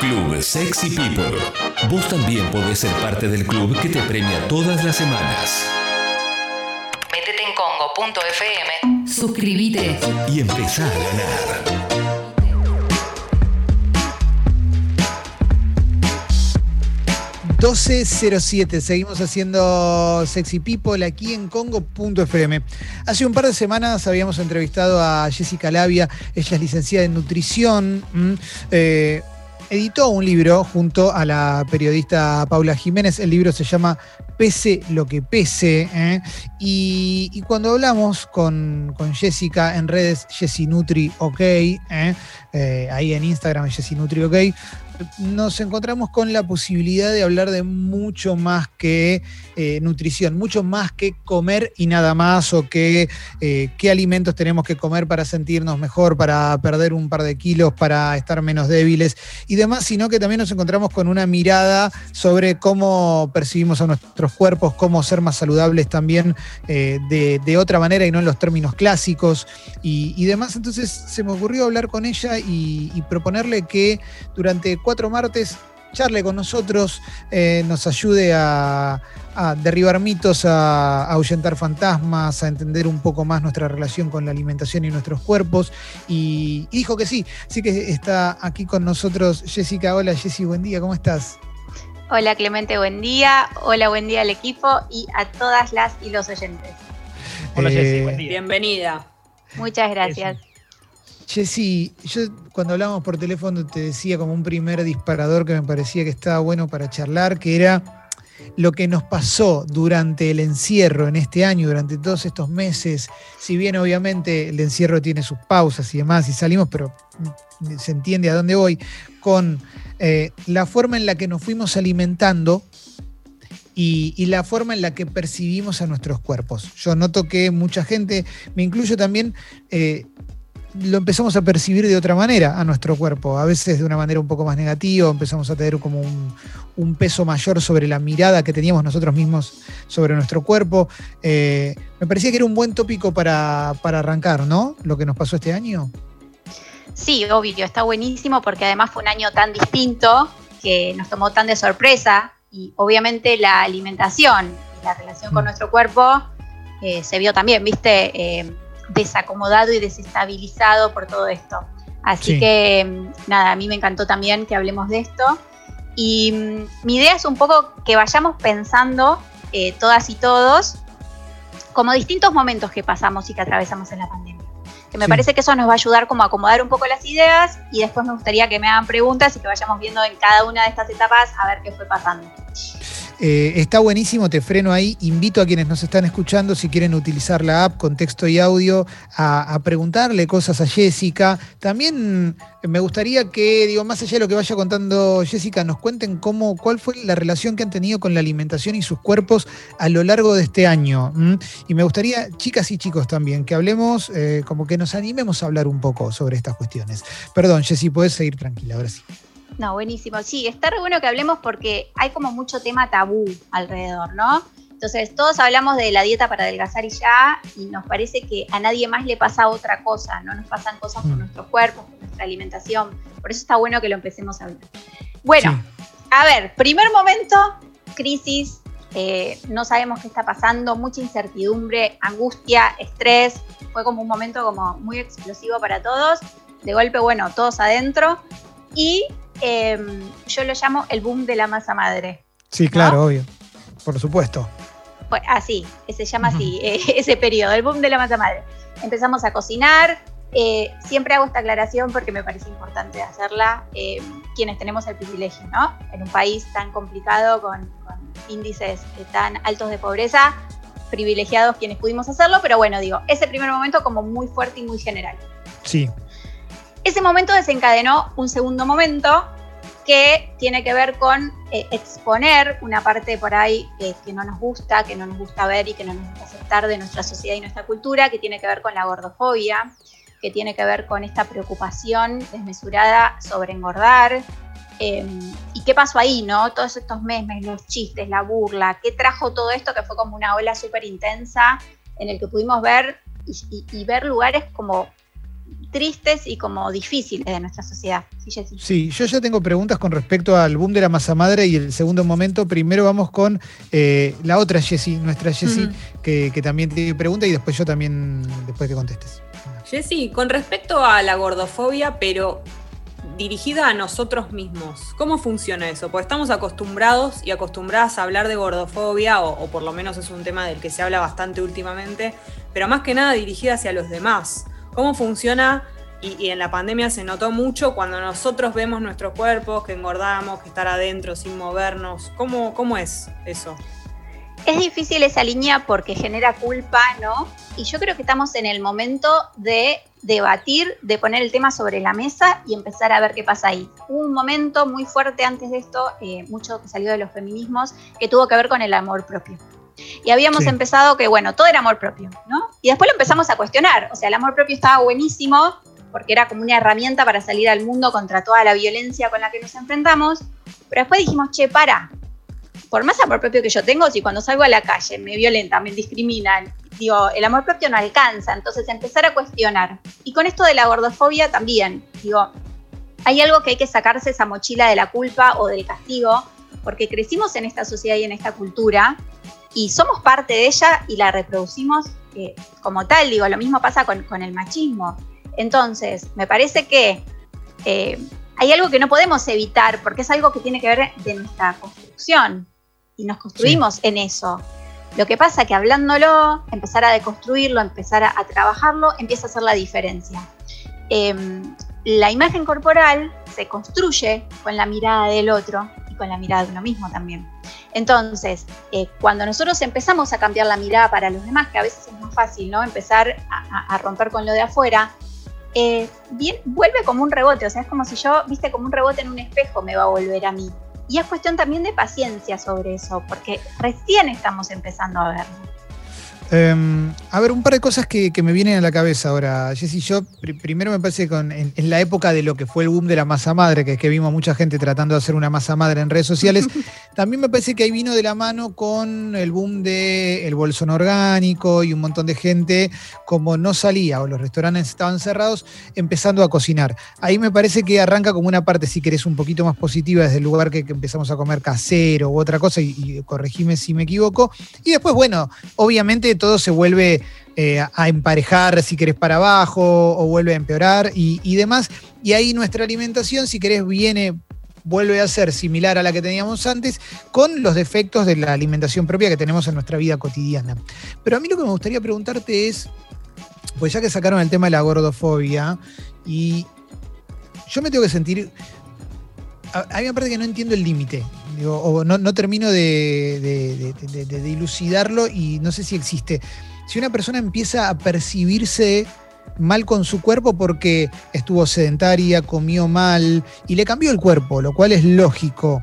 Club Sexy People. Vos también podés ser parte del club que te premia todas las semanas. Métete en congo.fm. Suscríbete. Y empezá a ganar. 12.07, seguimos haciendo Sexy People aquí en Congo.fm. Hace un par de semanas habíamos entrevistado a Jessica Labia, ella es licenciada en nutrición. Eh, editó un libro junto a la periodista Paula Jiménez. El libro se llama Pese lo que pese. ¿eh? Y, cuando hablamos con, Jessica en redes, Jessie Nutri OK, ¿eh? Eh, ahí en Instagram, Jessie Nutri OK, nos encontramos con la posibilidad de hablar de mucho más que eh, nutrición, mucho más que comer y nada más, o que eh, qué alimentos tenemos que comer para sentirnos mejor, para perder un par de kilos, para estar menos débiles y demás, sino que también nos encontramos con una mirada sobre cómo percibimos a nuestros cuerpos, cómo ser más saludables también eh, de, otra manera y no en los términos clásicos y, demás. Entonces se me ocurrió hablar con ella y, y proponerle que durante cuatro martes charle con nosotros, eh, nos ayude a, derribar mitos, a, ahuyentar fantasmas, a entender un poco más nuestra relación con la alimentación y nuestros cuerpos. Y, dijo que sí, sí que está aquí con nosotros Jessica. Hola Jessy, buen día, ¿cómo estás? Hola Clemente, buen día. Hola, buen día al equipo y a todas las y los oyentes. Hola Jessy, buen día. Bienvenida. Muchas gracias. Jessy, yo cuando hablábamos por teléfono te decía como un primer disparador que me parecía que estaba bueno para charlar, que era lo que nos pasó durante el encierro en este año, durante todos estos meses, si bien obviamente el encierro tiene sus pausas y demás, y salimos, pero se entiende a dónde voy, con eh, la forma en la que nos fuimos alimentando y, la forma en la que percibimos a nuestros cuerpos. Yo noto que mucha gente, me incluyo también, eh, lo empezamos a percibir de otra manera a nuestro cuerpo, a veces de una manera un poco más negativa, empezamos a tener como un, peso mayor sobre la mirada que teníamos nosotros mismos sobre nuestro cuerpo. Eh, me parecía que era un buen tópico para, arrancar, ¿no? Lo que nos pasó este año. Sí, obvio, está buenísimo porque además fue un año tan distinto que nos tomó tan de sorpresa y obviamente la alimentación y la relación con mm. nuestro cuerpo eh, se vio también, ¿viste? Eh, desacomodado y desestabilizado por todo esto. Así que mm, nada, a mí me encantó también que hablemos de esto. Y mm, mi idea es un poco que vayamos pensando eh, todas y todos como distintos momentos que pasamos y que atravesamos en la pandemia. Que me parece que eso nos va a ayudar como a acomodar un poco las ideas y después me gustaría que me hagan preguntas y que vayamos viendo en cada una de estas etapas a ver qué fue pasando. Eh, está buenísimo, te freno ahí. Invito a quienes nos están escuchando, si quieren utilizar la app con texto y audio, a, preguntarle cosas a Jessica. También me gustaría que, digo, más allá de lo que vaya contando Jessica, nos cuenten cómo, cuál fue la relación que han tenido con la alimentación y sus cuerpos a lo largo de este año. Y me gustaría, chicas y chicos también, que hablemos, eh, como que nos animemos a hablar un poco sobre estas cuestiones. Perdón, Jessy, puedes seguir tranquila, ahora sí. No, buenísimo. Sí, está re bueno que hablemos porque hay como mucho tema tabú alrededor, ¿no? Entonces, todos hablamos de la dieta para adelgazar y ya, y nos parece que a nadie más le pasa otra cosa, no nos pasan cosas con mm. nuestros cuerpos, con nuestra alimentación. Por eso está bueno que lo empecemos a hablar. Bueno, a ver, primer momento, crisis, eh, no sabemos qué está pasando, mucha incertidumbre, angustia, estrés. Fue como un momento como muy explosivo para todos. De golpe, bueno, todos adentro. Y Em, yo lo llamo el boom de la masa madre. Sí, claro, obvio. Por supuesto. Pues así, se llama así, eh, ese periodo, el boom de la masa madre. Empezamos a cocinar. Eh, siempre hago esta aclaración porque me parece importante hacerla. Em, quienes tenemos el privilegio, ¿no? En un país tan complicado, con, índices tan altos de pobreza, privilegiados quienes pudimos hacerlo, pero bueno, digo, ese primer momento como muy fuerte y muy general. Sí. Ese momento desencadenó un segundo momento que tiene que ver con eh, exponer una parte por ahí eh, que no nos gusta, que no nos gusta ver y que no nos gusta aceptar de nuestra sociedad y nuestra cultura, que tiene que ver con la gordofobia, que tiene que ver con esta preocupación desmesurada sobre engordar. Em, ¿Y qué pasó ahí, no? Todos estos memes, los chistes, la burla, ¿qué trajo todo esto que fue como una ola súper intensa en el que pudimos ver y ver lugares como tristes y como difíciles de nuestra sociedad. Sí, yo ya tengo preguntas con respecto al boom de la masa madre y el segundo momento. Primero vamos con eh, la otra Jessie, nuestra Jessie, que, que, también tiene pregunta y después yo también, después que contestes. Jessie, con respecto a la gordofobia, pero dirigida a nosotros mismos. ¿Cómo funciona eso? Porque estamos acostumbrados y acostumbradas a hablar de gordofobia, o, por lo menos es un tema del que se habla bastante últimamente, pero más que nada dirigida hacia los demás. ¿Cómo funciona? Y, en la pandemia se notó mucho cuando nosotros vemos nuestros cuerpos, que engordamos, que estar adentro sin movernos. ¿Cómo, cómo es eso? Es difícil esa línea porque genera culpa, ¿no? Y yo creo que estamos en el momento de debatir, de poner el tema sobre la mesa y empezar a ver qué pasa ahí. Hubo un momento muy fuerte antes de esto, eh, mucho que salió de los feminismos, que tuvo que ver con el amor propio. Y habíamos empezado que, bueno, todo era amor propio, ¿no? Y después lo empezamos a cuestionar. O sea, el amor propio estaba buenísimo porque era como una herramienta para salir al mundo contra toda la violencia con la que nos enfrentamos. Pero después dijimos, che, para. Por más amor propio que yo tengo, si cuando salgo a la calle me violentan, me discriminan digo, el amor propio no alcanza, entonces empezar a cuestionar. Y con esto de la gordofobia también, digo, hay algo que hay que sacarse esa mochila de la culpa o del castigo, porque crecimos en esta sociedad y en esta cultura y somos parte de ella y la reproducimos eh, como tal, digo, lo mismo pasa con, el machismo. Entonces, me parece que eh, hay algo que no podemos evitar porque es algo que tiene que ver de nuestra construcción y nos construimos en eso. Lo que pasa es que hablándolo, empezar a deconstruirlo, empezar a, trabajarlo, empieza a hacer la diferencia. Em, la imagen corporal se construye con la mirada del otro y con la mirada de uno mismo también. Entonces, eh, cuando nosotros empezamos a cambiar la mirada para los demás, que a veces es más fácil, ¿no? Empezar a, romper con lo de afuera, eh, bien, vuelve como un rebote, o sea, es como si yo, viste, como un rebote en un espejo me va a volver a mí. Y es cuestión también de paciencia sobre eso, porque recién estamos empezando a verlo. Em, a ver, un par de cosas que, me vienen a la cabeza ahora, Jessy. Yo primero me parece que en, la época de lo que fue el boom de la masa madre, que es que vimos mucha gente tratando de hacer una masa madre en redes sociales, también me parece que ahí vino de la mano con el boom del el bolsón orgánico y un montón de gente, como no salía o los restaurantes estaban cerrados, empezando a cocinar. Ahí me parece que arranca como una parte, si querés, un poquito más positiva desde el lugar que, empezamos a comer casero u otra cosa, y, y corregime si me equivoco. Y después, bueno, obviamente todo se vuelve eh, a emparejar, si querés, para abajo o vuelve a empeorar y, demás. Y ahí nuestra alimentación, si querés, viene vuelve a ser similar a la que teníamos antes, con los defectos de la alimentación propia que tenemos en nuestra vida cotidiana. Pero a mí lo que me gustaría preguntarte es, pues ya que sacaron el tema de la gordofobia, y yo me tengo que sentir, a, mí me parece que no entiendo el límite, o no, termino de, dilucidarlo y no sé si existe. Si una persona empieza a percibirse mal con su cuerpo porque estuvo sedentaria, comió mal y le cambió el cuerpo, lo cual es lógico.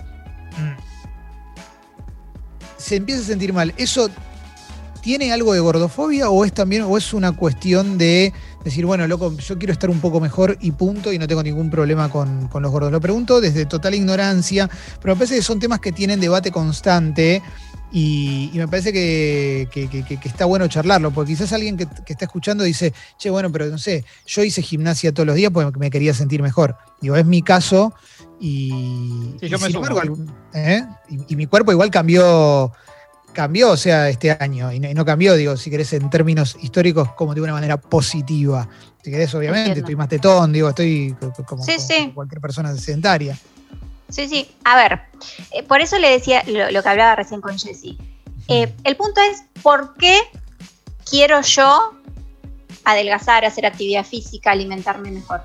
Se empieza a sentir mal. ¿Eso tiene algo de gordofobia o es también o es una cuestión de decir, bueno, loco, yo quiero estar un poco mejor y punto, y no tengo ningún problema con, los gordos. Lo pregunto desde total ignorancia, pero me parece que son temas que tienen debate constante. Y, me parece que, está bueno charlarlo, porque quizás alguien que, está escuchando dice, che, bueno, pero no sé, yo hice gimnasia todos los días porque me quería sentir mejor. Digo, es mi caso y, ¿eh? y mi cuerpo igual cambió cambió, o sea, este año, y no, cambió, digo, si querés, en términos históricos, como de una manera positiva. Si querés, obviamente, estoy más tetón, digo, estoy como, cualquier persona sedentaria. Sí, sí. A ver, eh, por eso le decía lo, que hablaba recién con Jessy. Eh, el punto es, ¿por qué quiero yo adelgazar, hacer actividad física, alimentarme mejor?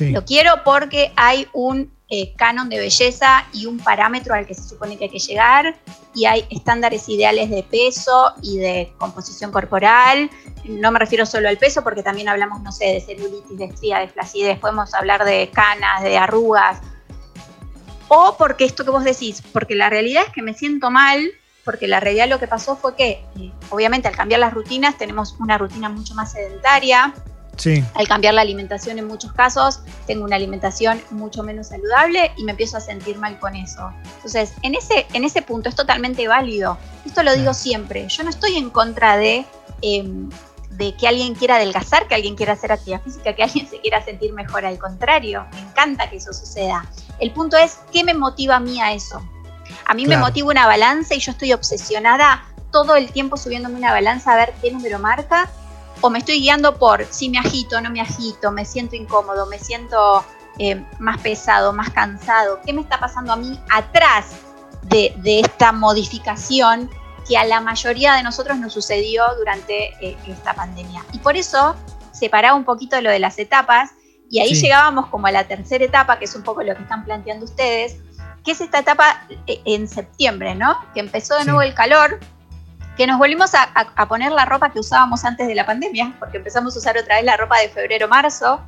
Lo quiero porque hay un eh, canon de belleza y un parámetro al que se supone que hay que llegar y hay estándares ideales de peso y de composición corporal. No me refiero solo al peso porque también hablamos, no sé, de celulitis, de estría, de flacidez, podemos hablar de canas, de arrugas. O porque esto que vos decís, porque la realidad es que me siento mal, porque la realidad lo que pasó fue que, eh, obviamente, al cambiar las rutinas, tenemos una rutina mucho más sedentaria, al cambiar la alimentación en muchos casos, tengo una alimentación mucho menos saludable y me empiezo a sentir mal con eso. Entonces, en ese, en ese punto es totalmente válido. Esto lo digo siempre. Yo no estoy en contra de, em, de que alguien quiera adelgazar, que alguien quiera hacer actividad física, que alguien se quiera sentir mejor. Al contrario, me encanta que eso suceda. El punto es, ¿qué me motiva a mí a eso? A mí me motiva una balanza y yo estoy obsesionada todo el tiempo subiéndome una balanza a ver qué número marca. O me estoy guiando por si me agito, no me agito, me siento incómodo, me siento eh, más pesado, más cansado. ¿Qué me está pasando a mí atrás de, de esta modificación que a la mayoría de nosotros nos sucedió durante eh, esta pandemia. Y por eso separaba un poquito lo de las etapas y ahí llegábamos como a la tercera etapa, que es un poco lo que están planteando ustedes, que es esta etapa eh, en septiembre, ¿no? Que empezó de nuevo el calor, que nos volvimos a, poner la ropa que usábamos antes de la pandemia, porque empezamos a usar otra vez la ropa de febrero-marzo.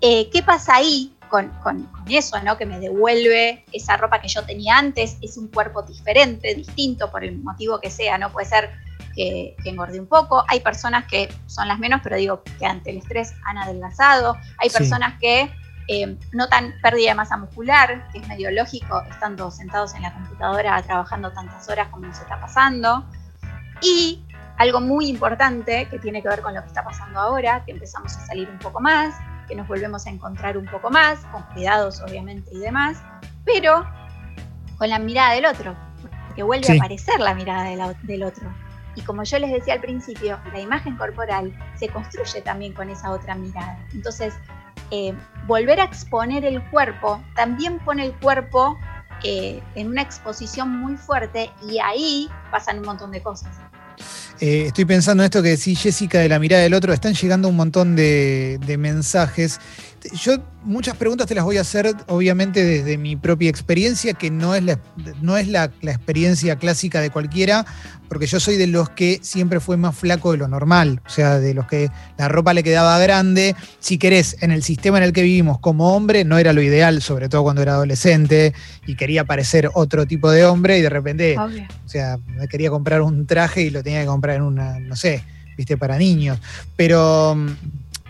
Eh, ¿Qué pasa ahí? con, eso, ¿no? Que me devuelve esa ropa que yo tenía antes, es un cuerpo diferente, distinto, por el motivo que sea, ¿no? Puede ser que, engorde un poco, hay personas que son las menos, pero digo que ante el estrés han adelgazado, hay personas que eh, notan pérdida de masa muscular, que es medio lógico, estando sentados en la computadora trabajando tantas horas como nos está pasando, y algo muy importante que tiene que ver con lo que está pasando ahora, que empezamos a salir un poco más, que nos volvemos a encontrar un poco más, con cuidados obviamente y demás, pero con la mirada del otro, porque vuelve a aparecer la mirada del otro. Y como yo les decía al principio, la imagen corporal se construye también con esa otra mirada. Entonces, eh, volver a exponer el cuerpo también pone el cuerpo eh, en una exposición muy fuerte y ahí pasan un montón de cosas. Eh, estoy pensando en esto que decís, Jessica, de la mirada del otro. Están llegando un montón de, de mensajes. Yo muchas preguntas te las voy a hacer, obviamente, desde mi propia experiencia, que no es, la, no es la, experiencia clásica de cualquiera, porque yo soy de los que siempre fue más flaco de lo normal, o sea, de los que la ropa le quedaba grande. Si querés, en el sistema en el que vivimos como hombre, no era lo ideal, sobre todo cuando era adolescente y quería parecer otro tipo de hombre y de repente, o sea, me quería comprar un traje y lo tenía que comprar en una, no sé, viste, para niños. Pero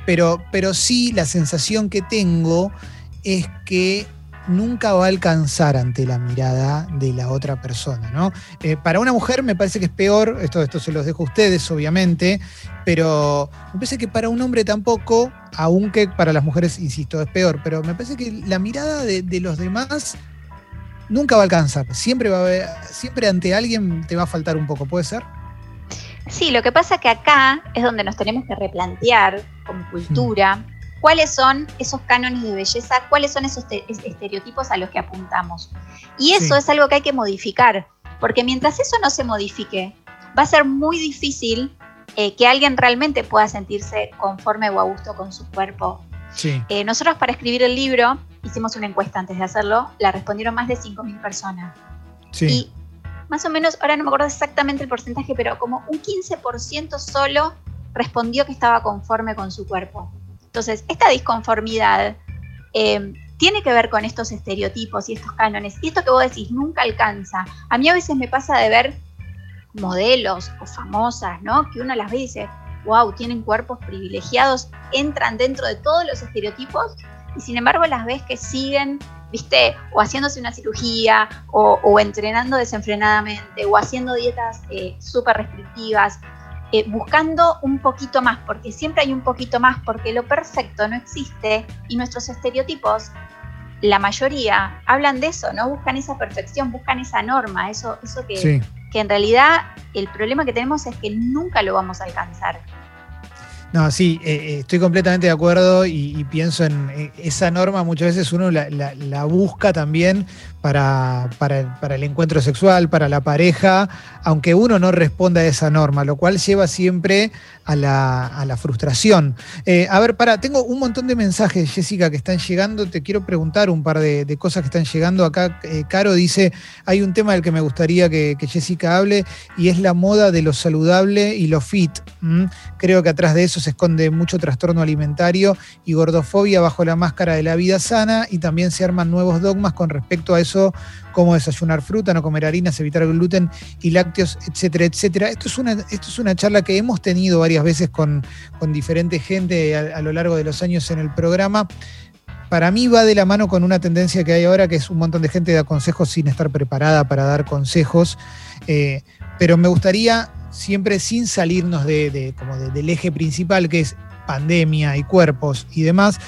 pero, pero sí la sensación que tengo es que nunca va a alcanzar ante la mirada de la otra persona, ¿no? Eh, para una mujer me parece que es peor, esto, esto se los dejo a ustedes, obviamente, pero me parece que para un hombre tampoco, aunque para las mujeres, insisto, es peor, pero me parece que la mirada de, los demás nunca va a alcanzar. Siempre va a haber, siempre ante alguien te va a faltar un poco, ¿puede ser? Sí, lo que pasa que acá es donde nos tenemos que replantear como cultura mm. cuáles son esos cánones de belleza, cuáles son esos estereotipos a los que apuntamos. Y eso es algo que hay que modificar, porque mientras eso no se modifique, va a ser muy difícil eh, que alguien realmente pueda sentirse conforme o a gusto con su cuerpo. Eh, nosotros para escribir el libro hicimos una encuesta antes de hacerlo, la respondieron más de 5.000 personas. Sí más o menos, ahora no me acuerdo exactamente el porcentaje, pero como un 15% solo respondió que estaba conforme con su cuerpo. Entonces, esta disconformidad eh, tiene que ver con estos estereotipos y estos cánones. Y esto que vos decís nunca alcanza. A mí a veces me pasa de ver modelos o famosas, ¿no? Que uno las ve y dice, wow, tienen cuerpos privilegiados, entran dentro de todos los estereotipos y sin embargo las ves que siguen ¿viste? O haciéndose una cirugía, o, entrenando desenfrenadamente, o haciendo dietas eh, súper restrictivas, eh, buscando un poquito más, porque siempre hay un poquito más, porque lo perfecto no existe y nuestros estereotipos, la mayoría, hablan de eso, ¿no? Buscan esa perfección, buscan esa norma, eso, eso que, que en realidad el problema que tenemos es que nunca lo vamos a alcanzar. No, sí, eh, eh, estoy completamente de acuerdo y, pienso en eh, esa norma, muchas veces uno la, busca también para, para, el encuentro sexual, para la pareja, aunque uno no responda a esa norma, lo cual lleva siempre a la, frustración. a ver, para, tengo un montón de mensajes, Jessica, que están llegando, te quiero preguntar un par de, cosas que están llegando. Acá Caro dice, hay un tema del que me gustaría que, Jessica hable y es la moda de lo saludable y lo fit. Creo que atrás de eso se esconde mucho trastorno alimentario y gordofobia bajo la máscara de la vida sana y también se arman nuevos dogmas con respecto a eso, como desayunar fruta, no comer harinas, evitar gluten y lácteos, etcétera, etcétera. Esto es una, esto es una charla que hemos tenido varias veces con, con diferente gente a, lo largo de los años en el programa para mí va de la mano con una tendencia que hay ahora, que es un montón de gente da consejos sin estar preparada para dar consejos. Eh, pero me gustaría siempre sin salirnos de, como del eje principal que es pandemia y cuerpos y demás,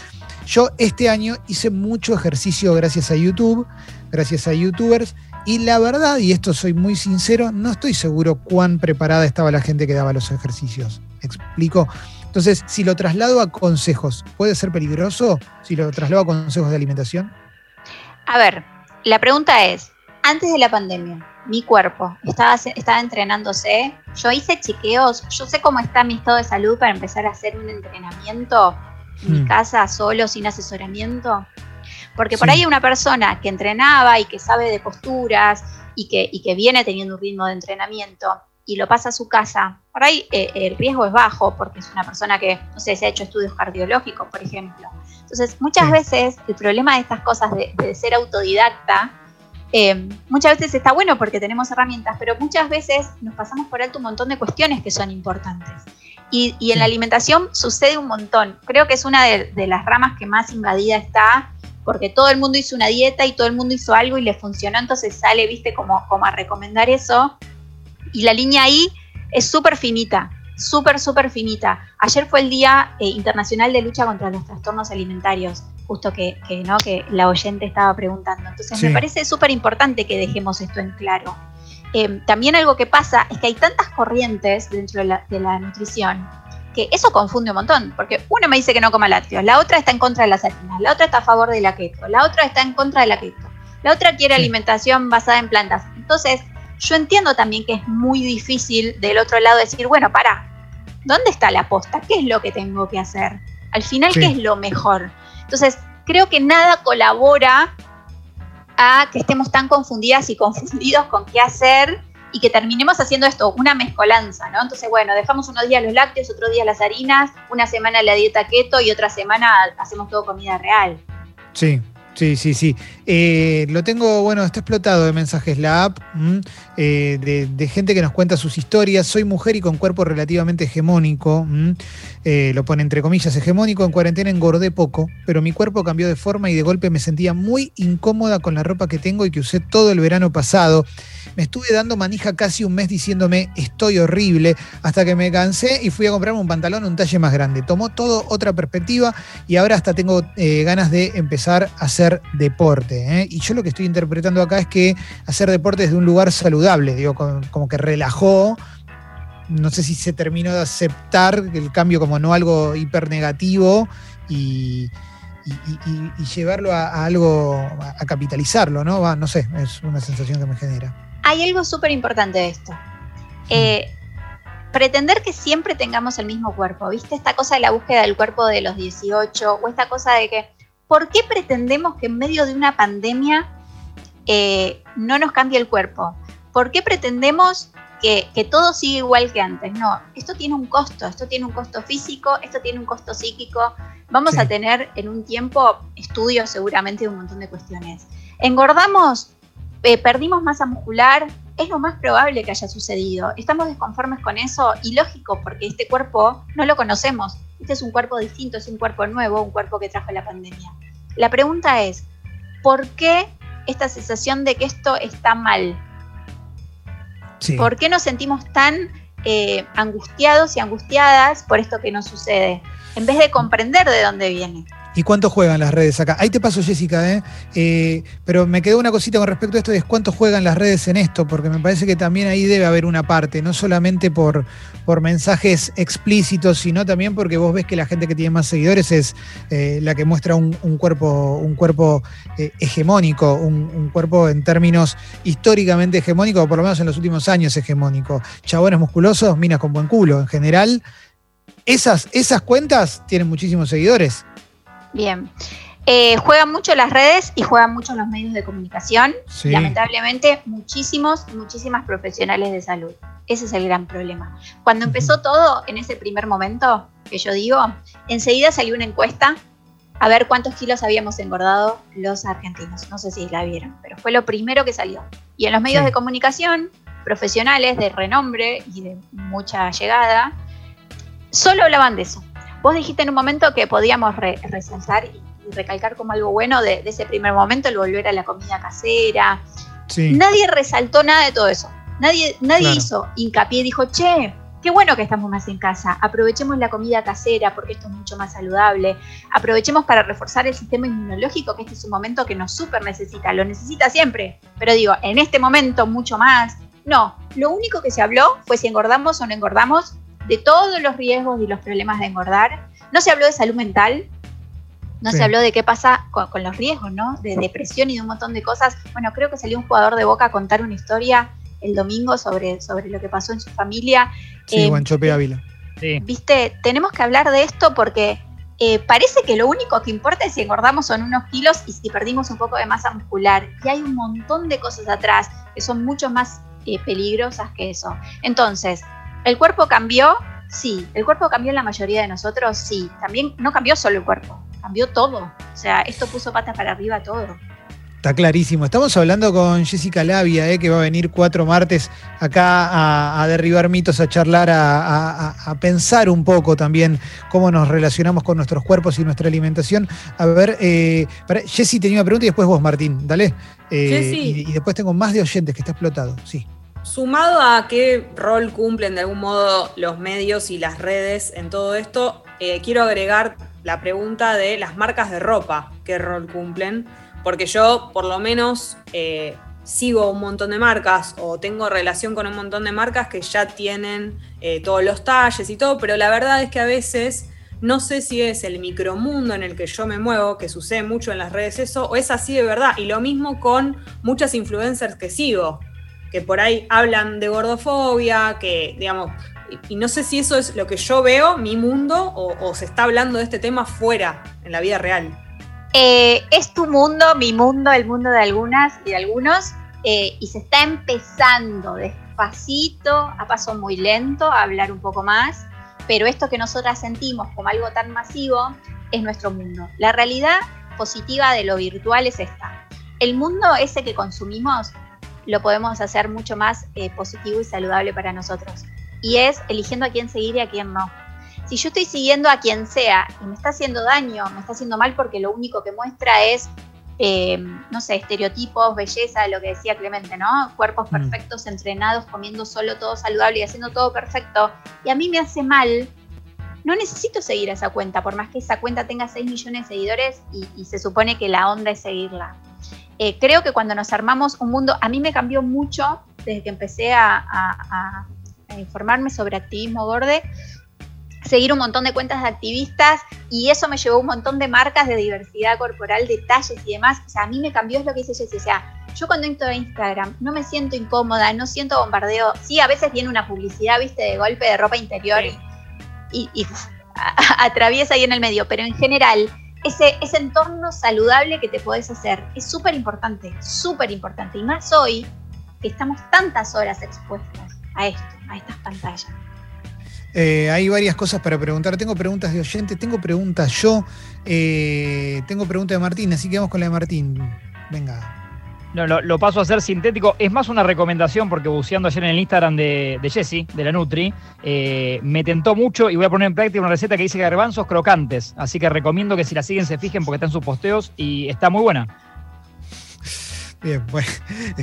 yo este año hice mucho ejercicio gracias a YouTube, gracias a youtubers, y la verdad, y esto soy muy sincero, no estoy seguro cuán preparada estaba la gente que daba los ejercicios. explico? Entonces, si lo traslado a consejos, ¿puede ser peligroso si lo traslado a consejos de alimentación? A ver, la pregunta es, antes de la pandemia, mi cuerpo estaba, estaba entrenándose, yo hice chequeos, yo sé cómo está mi estado de salud para empezar a hacer un entrenamiento en mi hmm. casa solo, sin asesoramiento. Porque por ahí una persona que entrenaba y que sabe de posturas y que, y que viene teniendo un ritmo de entrenamiento y lo pasa a su casa, por ahí eh, el riesgo es bajo porque es una persona que, no sé, se ha hecho estudios cardiológicos, por ejemplo. Entonces, muchas veces el problema de estas cosas de, ser autodidacta, eh, muchas veces está bueno porque tenemos herramientas, pero muchas veces nos pasamos por alto un montón de cuestiones que son importantes. Y, en la alimentación sucede un montón. Creo que es una de, de las ramas que más invadida está porque todo el mundo hizo una dieta y todo el mundo hizo algo y le funcionó, entonces sale, viste, como, como a recomendar eso. Y la línea ahí es súper finita, súper, súper finita. Ayer fue el Día eh, Internacional de Lucha contra los Trastornos Alimentarios, justo que, ¿no? que la oyente estaba preguntando. Entonces me parece súper importante que dejemos esto en claro. Eh, también algo que pasa es que hay tantas corrientes dentro de la nutrición que eso confunde un montón, porque uno me dice que no coma lácteos, la otra está en contra de las harinas, la otra está a favor de la keto, la otra está en contra de la keto, la otra quiere alimentación basada en plantas. Entonces, yo entiendo también que es muy difícil del otro lado decir, bueno, para, ¿dónde está la posta? ¿Qué es lo que tengo que hacer? Al final, ¿qué es lo mejor? Entonces, creo que nada colabora a que estemos tan confundidas y confundidos con qué hacer y que terminemos haciendo esto, una mezcolanza, ¿no? Entonces, bueno, dejamos unos días los lácteos, otros días las harinas, una semana la dieta keto y otra semana hacemos todo comida real. Sí, Sí, sí, sí. Eh, lo tengo, bueno, está explotado de mensajes la app, eh, de, gente que nos cuenta sus historias. Soy mujer y con cuerpo relativamente hegemónico. Eh, lo pone entre comillas, hegemónico. En cuarentena engordé poco, pero mi cuerpo cambió de forma y de golpe me sentía muy incómoda con la ropa que tengo y que usé todo el verano pasado. Me estuve dando manija casi un mes diciéndome estoy horrible, hasta que me cansé y fui a comprarme un pantalón un talle más grande. Tomó todo otra perspectiva y ahora hasta tengo ganas de empezar a hacer deporte. ¿Eh? Y yo lo que estoy interpretando acá es que hacer deporte desde un lugar saludable, digo, como, que relajó. No sé si se terminó de aceptar el cambio como no algo hiper negativo y, llevarlo a, algo, a capitalizarlo, ¿no? no sé, es una sensación que me genera. Hay algo súper importante de esto. Eh, pretender que siempre tengamos el mismo cuerpo, ¿viste? Esta cosa de la búsqueda del cuerpo de los 18 o esta cosa de que ¿por qué pretendemos que en medio de una pandemia eh, no nos cambie el cuerpo? ¿Por qué pretendemos que, todo siga igual que antes? No, esto tiene un costo, esto tiene un costo físico, esto tiene un costo psíquico. Vamos a tener en un tiempo estudios seguramente de un montón de cuestiones. Engordamos, eh, perdimos masa muscular, es lo más probable que haya sucedido. Estamos desconformes con eso y lógico porque este cuerpo no lo conocemos. Este es un cuerpo distinto, es un cuerpo nuevo, un cuerpo que trajo la pandemia. La pregunta es, ¿por qué esta sensación de que esto está mal? ¿Por qué nos sentimos tan eh, angustiados y angustiadas por esto que nos sucede? En vez de comprender de dónde viene. ¿Y cuánto juegan las redes acá? Ahí te paso, Jessica, ¿eh? ¿eh? pero me quedó una cosita con respecto a esto, es cuánto juegan las redes en esto, porque me parece que también ahí debe haber una parte, no solamente por, por mensajes explícitos, sino también porque vos ves que la gente que tiene más seguidores es eh, la que muestra un, cuerpo, un cuerpo eh, hegemónico, un, cuerpo en términos históricamente hegemónico, o por lo menos en los últimos años hegemónico. Chabones musculosos, minas con buen culo. En general, esas, esas cuentas tienen muchísimos seguidores. Bien. Eh, juegan mucho las redes y juegan mucho los medios de comunicación. Lamentablemente, muchísimos, muchísimas profesionales de salud. Ese es el gran problema. Cuando empezó todo, en ese primer momento que yo digo, enseguida salió una encuesta a ver cuántos kilos habíamos engordado los argentinos. No sé si la vieron, pero fue lo primero que salió. Y en los medios de comunicación, profesionales de renombre y de mucha llegada, solo hablaban de eso. Vos dijiste en un momento que podíamos resaltar y, recalcar como algo bueno de, ese primer momento el volver a la comida casera. Nadie resaltó nada de todo eso. Nadie, nadie hizo hincapié, dijo, che, qué bueno que estamos más en casa, aprovechemos la comida casera porque esto es mucho más saludable, aprovechemos para reforzar el sistema inmunológico, que este es un momento que nos súper necesita, lo necesita siempre, pero digo, en este momento mucho más. No, lo único que se habló fue si engordamos o no engordamos, de todos los riesgos y los problemas de engordar. No se habló de salud mental, no se habló de qué pasa con, los riesgos, ¿no? De depresión y de un montón de cosas. Bueno, creo que salió un jugador de Boca a contar una historia el domingo sobre, sobre lo que pasó en su familia. Sí, eh, Guanchope Ávila. Viste, tenemos que hablar de esto porque eh, parece que lo único que importa es si engordamos son unos kilos y si perdimos un poco de masa muscular. Y hay un montón de cosas atrás que son mucho más eh, peligrosas que eso. Entonces, ¿el cuerpo cambió? Sí. ¿El cuerpo cambió en la mayoría de nosotros? Sí. También no cambió solo el cuerpo, cambió todo. O sea, esto puso patas para arriba todo. Está clarísimo. Estamos hablando con Jessica Labia, eh, que va a venir cuatro martes acá a, derribar mitos, a charlar, a, pensar un poco también cómo nos relacionamos con nuestros cuerpos y nuestra alimentación. A ver, eh, Jessy tenía una pregunta y después vos, Martín, dale. Eh, y, y, después tengo más de oyentes que está explotado. Sí. Sumado a qué rol cumplen de algún modo los medios y las redes en todo esto, eh, quiero agregar la pregunta de las marcas de ropa, qué rol cumplen porque yo por lo menos eh, sigo un montón de marcas o tengo relación con un montón de marcas que ya tienen eh, todos los talles y todo, pero la verdad es que a veces no sé si es el micromundo en el que yo me muevo, que sucede mucho en las redes eso, o es así de verdad. Y lo mismo con muchas influencers que sigo, que por ahí hablan de gordofobia, que digamos, y, no sé si eso es lo que yo veo, mi mundo, o se está hablando de este tema fuera, en la vida real. Eh, es tu mundo, mi mundo, el mundo de algunas y de algunos, eh, y se está empezando despacito, a paso muy lento, a hablar un poco más, pero esto que nosotras sentimos como algo tan masivo es nuestro mundo. La realidad positiva de lo virtual es esta. El mundo ese que consumimos lo podemos hacer mucho más eh, positivo y saludable para nosotros. Y es eligiendo a quién seguir y a quién no si yo estoy siguiendo a quien sea y me está haciendo daño, me está haciendo mal porque lo único que muestra es, eh, no sé, estereotipos, belleza, lo que decía Clemente, ¿no? Cuerpos mm. perfectos, entrenados, comiendo solo todo saludable y haciendo todo perfecto, y a mí me hace mal, no necesito seguir a esa cuenta, por más que esa cuenta tenga 6 millones de seguidores y, se supone que la onda es seguirla. Eh, creo que cuando nos armamos un mundo, a mí me cambió mucho desde que empecé a, a informarme sobre activismo borde, seguir un montón de cuentas de activistas y eso me llevó un montón de marcas de diversidad corporal, detalles y demás. O sea, a mí me cambió es lo que dice Jessie. O sea, yo cuando entro a Instagram no me siento incómoda, no siento bombardeo. Sí, a veces viene una publicidad, viste, de golpe de ropa interior y, atraviesa ahí en el medio, pero en general ese, ese entorno saludable que te podés hacer es súper importante, súper importante. Y más hoy que estamos tantas horas expuestas a esto, a estas pantallas. Eh, hay varias cosas para preguntar. Tengo preguntas de oyente, tengo preguntas yo, eh, tengo preguntas de Martín, así que vamos con la de Martín. Venga. No, lo, paso a ser sintético. Es más una recomendación porque buceando ayer en el Instagram de, de Jesse, de la Nutri, eh, me tentó mucho y voy a poner en práctica una receta que dice garbanzos crocantes. Así que recomiendo que si la siguen se fijen porque está en sus posteos y está muy buena. Bien, bueno.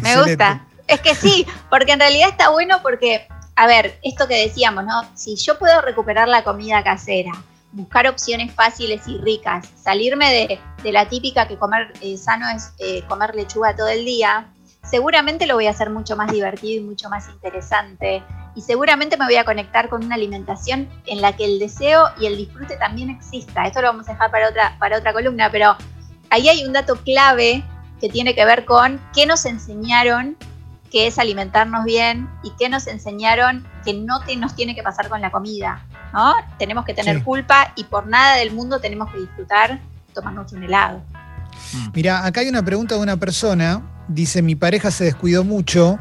Me gusta. Es que sí, porque en realidad está bueno porque a ver, esto que decíamos, ¿no? Si yo puedo recuperar la comida casera, buscar opciones fáciles y ricas, salirme de, la típica que comer eh, sano es eh, comer lechuga todo el día, seguramente lo voy a hacer mucho más divertido y mucho más interesante. Y seguramente me voy a conectar con una alimentación en la que el deseo y el disfrute también exista. Esto lo vamos a dejar para otra, para otra columna, pero ahí hay un dato clave que tiene que ver con qué nos enseñaron que es alimentarnos bien y que nos enseñaron que no nos tiene que pasar con la comida, ¿no? Tenemos que tener culpa y por nada del mundo tenemos que disfrutar tomarnos un helado. Mira, acá hay una pregunta de una persona, dice, mi pareja se descuidó mucho.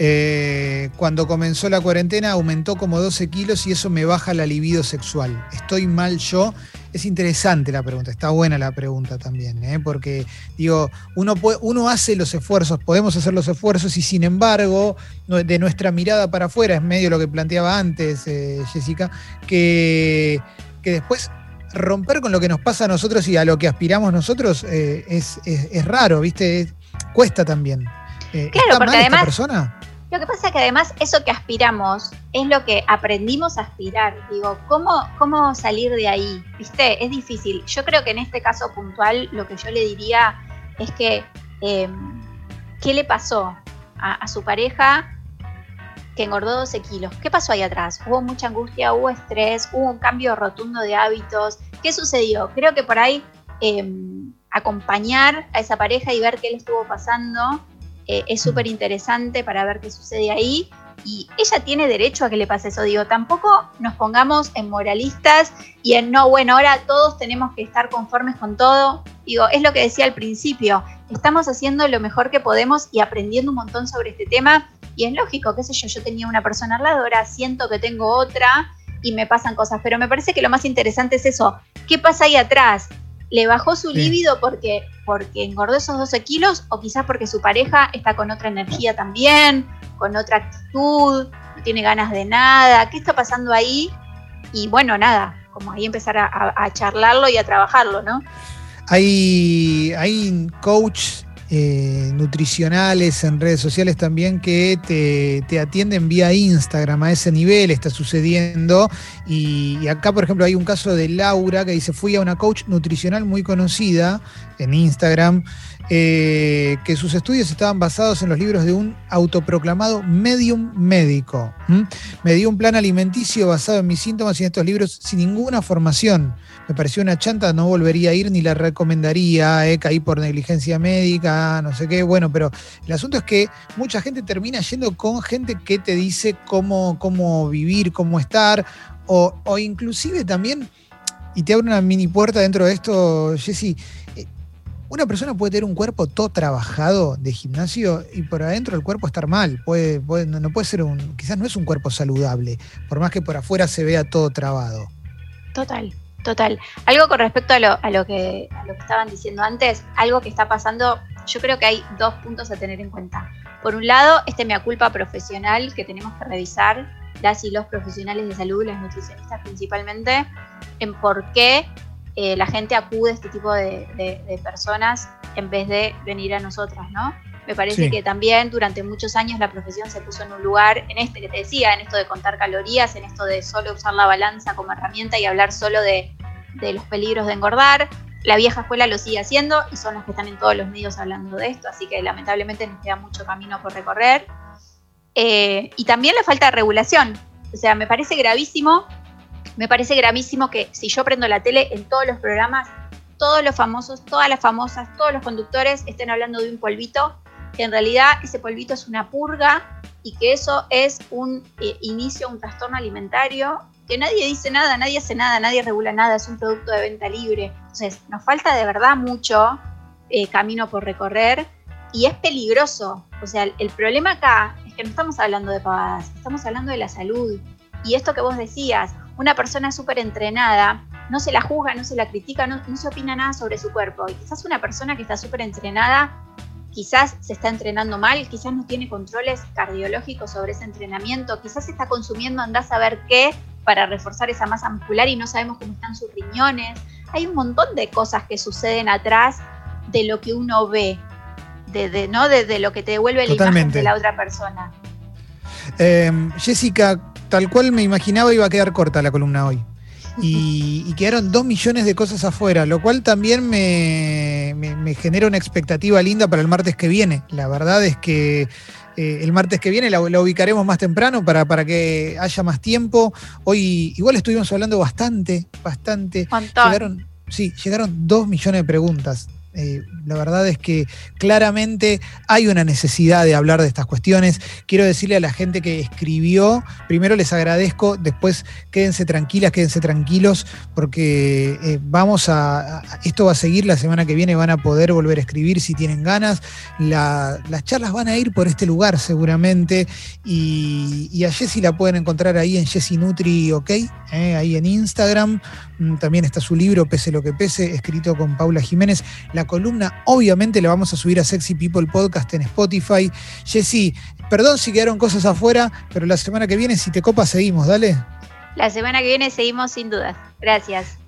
Eh, cuando comenzó la cuarentena aumentó como 12 kilos y eso me baja la libido sexual. ¿Estoy mal yo? Es interesante la pregunta, está buena la pregunta también, ¿eh? porque digo, uno, uno hace los esfuerzos, podemos hacer los esfuerzos y sin embargo, de nuestra mirada para afuera, es medio lo que planteaba antes eh, Jessica, que, que después romper con lo que nos pasa a nosotros y a lo que aspiramos nosotros es, raro, ¿viste? cuesta también. claro, porque además... persona? Lo que pasa es que además eso que aspiramos es lo que aprendimos a aspirar. Digo, ¿cómo, cómo salir de ahí? ¿Viste? Es difícil. Yo creo que en este caso puntual lo que yo le diría es que, em, ¿qué le pasó a, su pareja que engordó 12 kilos? ¿Qué pasó ahí atrás? Hubo mucha angustia, hubo estrés, hubo un cambio rotundo de hábitos. ¿Qué sucedió? Creo que por ahí em, acompañar a esa pareja y ver qué le estuvo pasando eh, es súper interesante para ver qué sucede ahí. Y ella tiene derecho a que le pase eso. Digo, tampoco nos pongamos en moralistas y en no, bueno, ahora todos tenemos que estar conformes con todo. Digo, es lo que decía al principio. Estamos haciendo lo mejor que podemos y aprendiendo un montón sobre este tema. Y es lógico, qué sé yo, yo tenía una persona al lado, ahora siento que tengo otra y me pasan cosas. Pero me parece que lo más interesante es eso. ¿Qué pasa ahí atrás? ¿Le bajó su líbido porque, porque engordó esos 12 kilos o quizás porque su pareja está con otra energía también, con otra actitud, no tiene ganas de nada? ¿Qué está pasando ahí? Y bueno, nada, como ahí empezar a, a charlarlo y a trabajarlo, ¿no? Hay, hay coach eh, nutricionales en redes sociales también que te, te, atienden vía Instagram a ese nivel, está sucediendo. Y, acá, por ejemplo, hay un caso de Laura que dice, fui a una coach nutricional muy conocida en Instagram eh, que sus estudios estaban basados en los libros de un autoproclamado medium médico. Me dio un plan alimenticio basado en mis síntomas y en estos libros sin ninguna formación. Me pareció una chanta, no volvería a ir ni la recomendaría, eh, caí por negligencia médica, no sé qué. Bueno, pero el asunto es que mucha gente termina yendo con gente que te dice cómo, cómo vivir, cómo estar, o, o inclusive también, y te abre una mini puerta dentro de esto, Jessy, una persona puede tener un cuerpo todo trabajado de gimnasio y por adentro el cuerpo estar mal. Puede, puede, no puede ser un, quizás no es un cuerpo saludable, por más que por afuera se vea todo trabado. Total, total. Algo con respecto a lo, que, a lo que estaban diciendo antes, algo que está pasando, yo creo que hay dos puntos a tener en cuenta. Por un lado, este mea culpa profesional que tenemos que revisar, las y los profesionales de salud, las nutricionistas principalmente, en por qué eh, la gente acude a este tipo de, personas en vez de venir a nosotras, ¿no? Me parece sí. que también durante muchos años la profesión se puso en un lugar, en este que te decía, en esto de contar calorías, en esto de solo usar la balanza como herramienta y hablar solo de, de los peligros de engordar. La vieja escuela lo sigue haciendo y son los que están en todos los medios hablando de esto, así que lamentablemente nos queda mucho camino por recorrer. Eh, y también la falta de regulación. O sea, me parece gravísimo me parece gravísimo que si yo prendo la tele en todos los programas, todos los famosos, todas las famosas, todos los conductores estén hablando de un polvito, que en realidad ese polvito es una purga y que eso es un eh, inicio un trastorno alimentario, que nadie dice nada, nadie hace nada, nadie regula nada, es un producto de venta libre. Entonces, nos falta de verdad mucho eh, camino por recorrer y es peligroso. O sea, el, el problema acá es que no estamos hablando de pavadas, estamos hablando de la salud. Y esto que vos decías, una persona súper entrenada no se la juzga, no se la critica, no, no, se opina nada sobre su cuerpo. Y quizás una persona que está súper entrenada, quizás se está entrenando mal, quizás no tiene controles cardiológicos sobre ese entrenamiento, quizás está consumiendo andás a saber qué para reforzar esa masa muscular y no sabemos cómo están sus riñones. Hay un montón de cosas que suceden atrás de lo que uno ve, de, de ¿no? de, de, lo que te devuelve Totalmente. la imagen de la otra persona. Eh, Jessica, tal cual me imaginaba iba a quedar corta la columna hoy. Y, y, quedaron dos millones de cosas afuera, lo cual también me, me, me, genera una expectativa linda para el martes que viene. La verdad es que eh, el martes que viene la, la, ubicaremos más temprano para, para que haya más tiempo. Hoy igual estuvimos hablando bastante, bastante. Llegaron, sí, llegaron dos millones de preguntas. Eh, la verdad es que claramente hay una necesidad de hablar de estas cuestiones. Quiero decirle a la gente que escribió, primero les agradezco, después quédense tranquilas, quédense tranquilos, porque eh, vamos a, esto va a seguir la semana que viene, van a poder volver a escribir si tienen ganas. La, las charlas van a ir por este lugar seguramente y, a Jessy la pueden encontrar ahí en Jessy Nutri OK, eh, ahí en Instagram. Mm, también está su libro, Pese lo que pese, escrito con Paula Jiménez. Columna obviamente la vamos a subir a Sexy People Podcast en Spotify. Jessy, perdón si quedaron cosas afuera, pero la semana que viene, si te copa, seguimos, dale. La semana que viene seguimos sin dudas. Gracias.